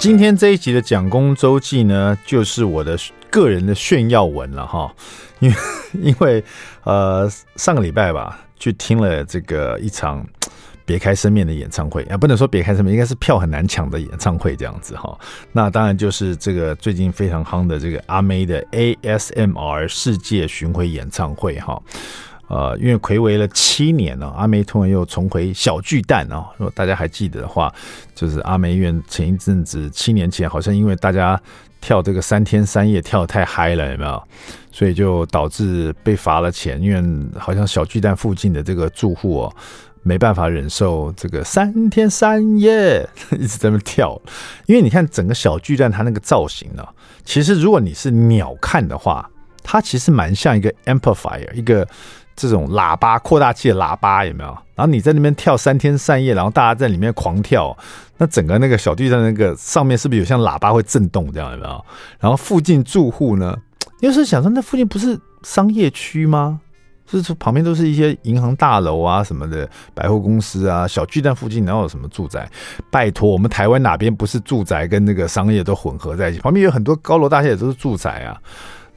今天这一集的蒋公周记呢，就是我的个人的炫耀文了哈，因为因为呃上个礼拜吧，去听了这个一场别开生面的演唱会啊，不能说别开生面，应该是票很难抢的演唱会这样子哈。那当然就是这个最近非常夯的这个阿妹的 ASMR 世界巡回演唱会哈。呃，因为睽违了七年了，阿梅突然又重回小巨蛋啊！如果大家还记得的话，就是阿妹院前一阵子七年前，好像因为大家跳这个三天三夜跳得太嗨了，有没有？所以就导致被罚了钱，因为好像小巨蛋附近的这个住户哦，没办法忍受这个三天三夜 一直在那跳。因为你看整个小巨蛋它那个造型呢，其实如果你是鸟看的话，它其实蛮像一个 amplifier 一个。这种喇叭扩大器的喇叭有没有？然后你在那边跳三天三夜，然后大家在里面狂跳，那整个那个小巨蛋那个上面是不是有像喇叭会震动这样有没有？然后附近住户呢，又是想说那附近不是商业区吗？就是旁边都是一些银行大楼啊什么的百货公司啊，小巨蛋附近哪有什么住宅？拜托，我们台湾哪边不是住宅跟那个商业都混合在一起？旁边有很多高楼大厦也都是住宅啊。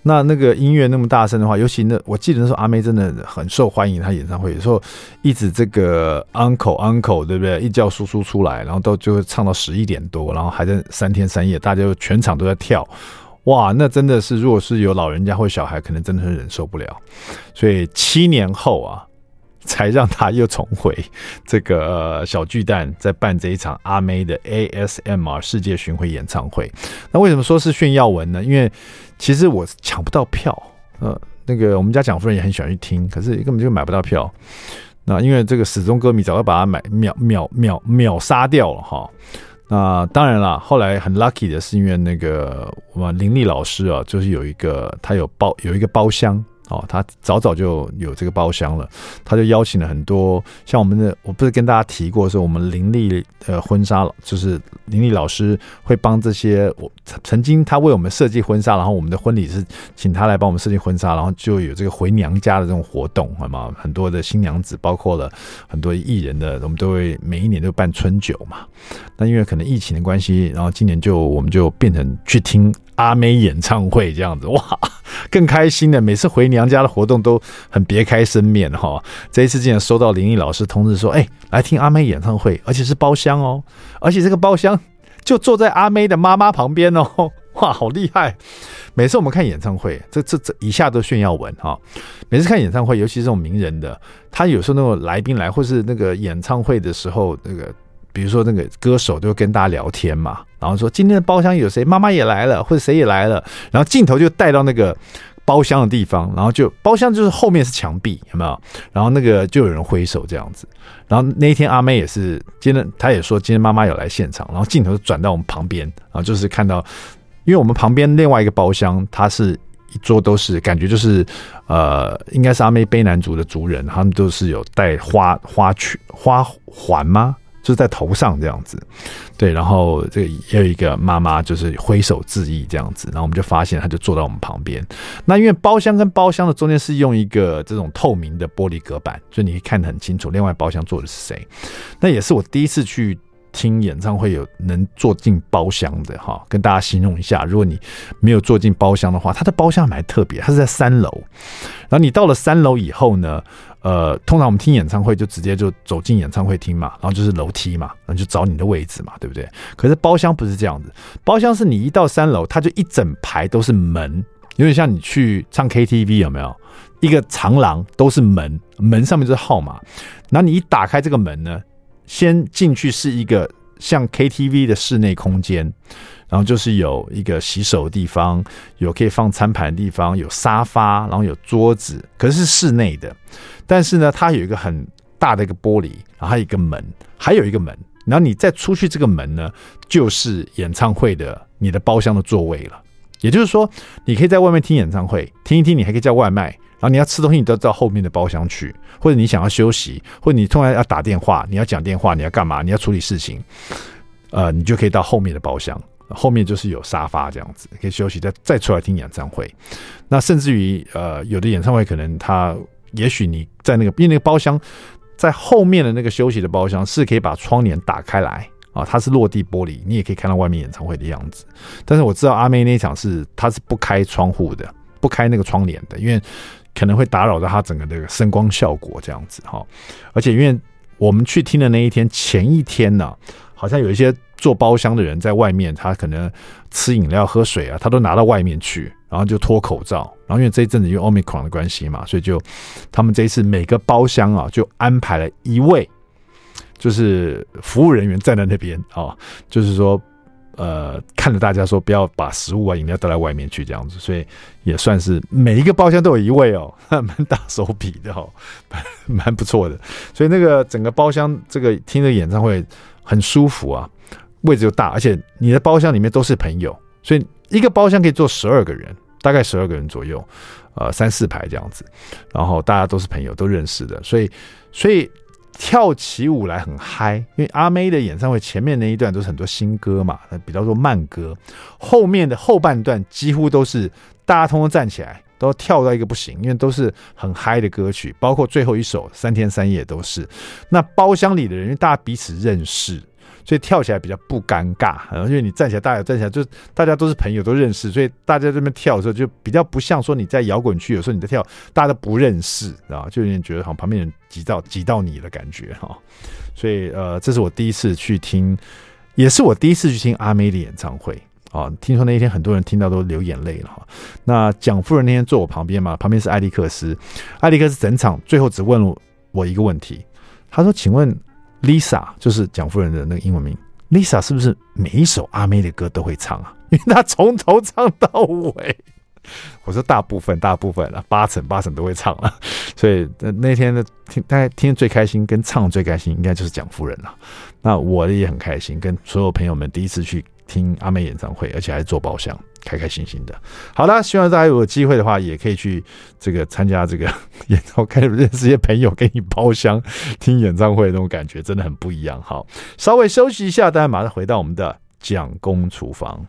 那那个音乐那么大声的话，尤其那我记得那时候阿妹真的很受欢迎，她演唱会有时候一直这个 uncle uncle 对不对？一叫叔叔出来，然后到就会唱到十一点多，然后还在三天三夜，大家就全场都在跳，哇，那真的是如果是有老人家或小孩，可能真的是忍受不了。所以七年后啊。才让他又重回这个小巨蛋，在办这一场阿妹的 ASMR 世界巡回演唱会。那为什么说是炫耀文呢？因为其实我抢不到票，呃，那个我们家蒋夫人也很喜欢去听，可是根本就买不到票。那因为这个死忠歌迷早就把它买秒秒秒秒杀掉了哈。那当然了，后来很 lucky 的是，因为那个我们林立老师啊，就是有一个他有包有一个包厢。哦，他早早就有这个包厢了，他就邀请了很多像我们的，我不是跟大家提过说，我们林立呃婚纱就是林立老师会帮这些我曾经他为我们设计婚纱，然后我们的婚礼是请他来帮我们设计婚纱，然后就有这个回娘家的这种活动，好吗？很多的新娘子，包括了很多艺人的，我们都会每一年都办春酒嘛。那因为可能疫情的关系，然后今年就我们就变成去听阿妹演唱会这样子，哇！更开心的，每次回娘家的活动都很别开生面哈。这一次竟然收到林毅老师通知说，哎，来听阿妹演唱会，而且是包厢哦，而且这个包厢就坐在阿妹的妈妈旁边哦，哇，好厉害！每次我们看演唱会，这这这一下都炫耀文哈。每次看演唱会，尤其是这种名人的，他有时候那种来宾来，或是那个演唱会的时候，那个。比如说那个歌手就跟大家聊天嘛，然后说今天的包厢有谁，妈妈也来了，或者谁也来了，然后镜头就带到那个包厢的地方，然后就包厢就是后面是墙壁，有没有？然后那个就有人挥手这样子，然后那一天阿妹也是，今天她也说今天妈妈有来现场，然后镜头转到我们旁边，然后就是看到，因为我们旁边另外一个包厢，它是一桌都是感觉就是呃，应该是阿妹卑南族的族人，他们都是有戴花花圈花环吗？就是在头上这样子，对，然后这个也有一个妈妈就是挥手致意这样子，然后我们就发现她就坐在我们旁边。那因为包厢跟包厢的中间是用一个这种透明的玻璃隔板，所以你可以看得很清楚，另外包厢坐的是谁。那也是我第一次去听演唱会有能坐进包厢的哈，跟大家形容一下，如果你没有坐进包厢的话，它的包厢蛮特别，它是在三楼。然后你到了三楼以后呢，呃，通常我们听演唱会就直接就走进演唱会厅嘛，然后就是楼梯嘛，然后就找你的位置嘛，对不对？可是包厢不是这样子，包厢是你一到三楼，它就一整排都是门，有点像你去唱 KTV 有没有？一个长廊都是门，门上面就是号码，然后你一打开这个门呢，先进去是一个像 KTV 的室内空间。然后就是有一个洗手的地方，有可以放餐盘的地方，有沙发，然后有桌子，可是是室内的。但是呢，它有一个很大的一个玻璃，然后还有一个门，还有一个门，然后你再出去这个门呢，就是演唱会的你的包厢的座位了。也就是说，你可以在外面听演唱会，听一听，你还可以叫外卖。然后你要吃东西，你都到后面的包厢去，或者你想要休息，或者你突然要打电话，你要讲电话，你要干嘛？你要处理事情，呃，你就可以到后面的包厢，后面就是有沙发这样子，可以休息，再再出来听演唱会。那甚至于，呃，有的演唱会可能他，也许你在那个，因为那个包厢在后面的那个休息的包厢是可以把窗帘打开来啊，它是落地玻璃，你也可以看到外面演唱会的样子。但是我知道阿妹那一场是，它是不开窗户的，不开那个窗帘的，因为。可能会打扰到他整个的声光效果这样子哈，而且因为我们去听的那一天前一天呢，好像有一些做包厢的人在外面，他可能吃饮料、喝水啊，他都拿到外面去，然后就脱口罩。然后因为这一阵子因为 Omicron 的关系嘛，所以就他们这一次每个包厢啊就安排了一位，就是服务人员站在那边啊，就是说。呃，看着大家说不要把食物啊、饮料带到外面去这样子，所以也算是每一个包厢都有一位哦，蛮大手笔的哦，蛮不错的。所以那个整个包厢这个听的演唱会很舒服啊，位置又大，而且你的包厢里面都是朋友，所以一个包厢可以坐十二个人，大概十二个人左右，呃，三四排这样子，然后大家都是朋友，都认识的，所以，所以。跳起舞来很嗨，因为阿妹的演唱会前面那一段都是很多新歌嘛，比较多慢歌，后面的后半段几乎都是大家通通站起来，都跳到一个不行，因为都是很嗨的歌曲，包括最后一首三天三夜都是。那包厢里的人，因为大家彼此认识。所以跳起来比较不尴尬，然后因为你站起来，大家站起来，就大家都是朋友，都认识，所以大家这边跳的时候就比较不像说你在摇滚区，有时候你在跳，大家都不认识，啊，就有点觉得好像旁边人挤到挤到你的感觉哈。所以呃，这是我第一次去听，也是我第一次去听阿妹的演唱会啊。听说那一天很多人听到都流眼泪了哈。那蒋夫人那天坐我旁边嘛，旁边是艾利克斯，艾利克斯整场最后只问了我一个问题，他说：“请问。” Lisa 就是蒋夫人的那个英文名，Lisa 是不是每一首阿妹的歌都会唱啊？因为她从头唱到尾。我说大部分，大部分了，八成八成都会唱了。所以那天的听，大家听最开心跟唱最开心，应该就是蒋夫人了。那我也很开心，跟所有朋友们第一次去听阿妹演唱会，而且还是坐包厢。开开心心的，好了，希望大家有机会的话，也可以去这个参加这个 演唱会，认识一些朋友，给你包厢听演唱会那种感觉，真的很不一样。好，稍微休息一下，大家马上回到我们的蒋公厨房。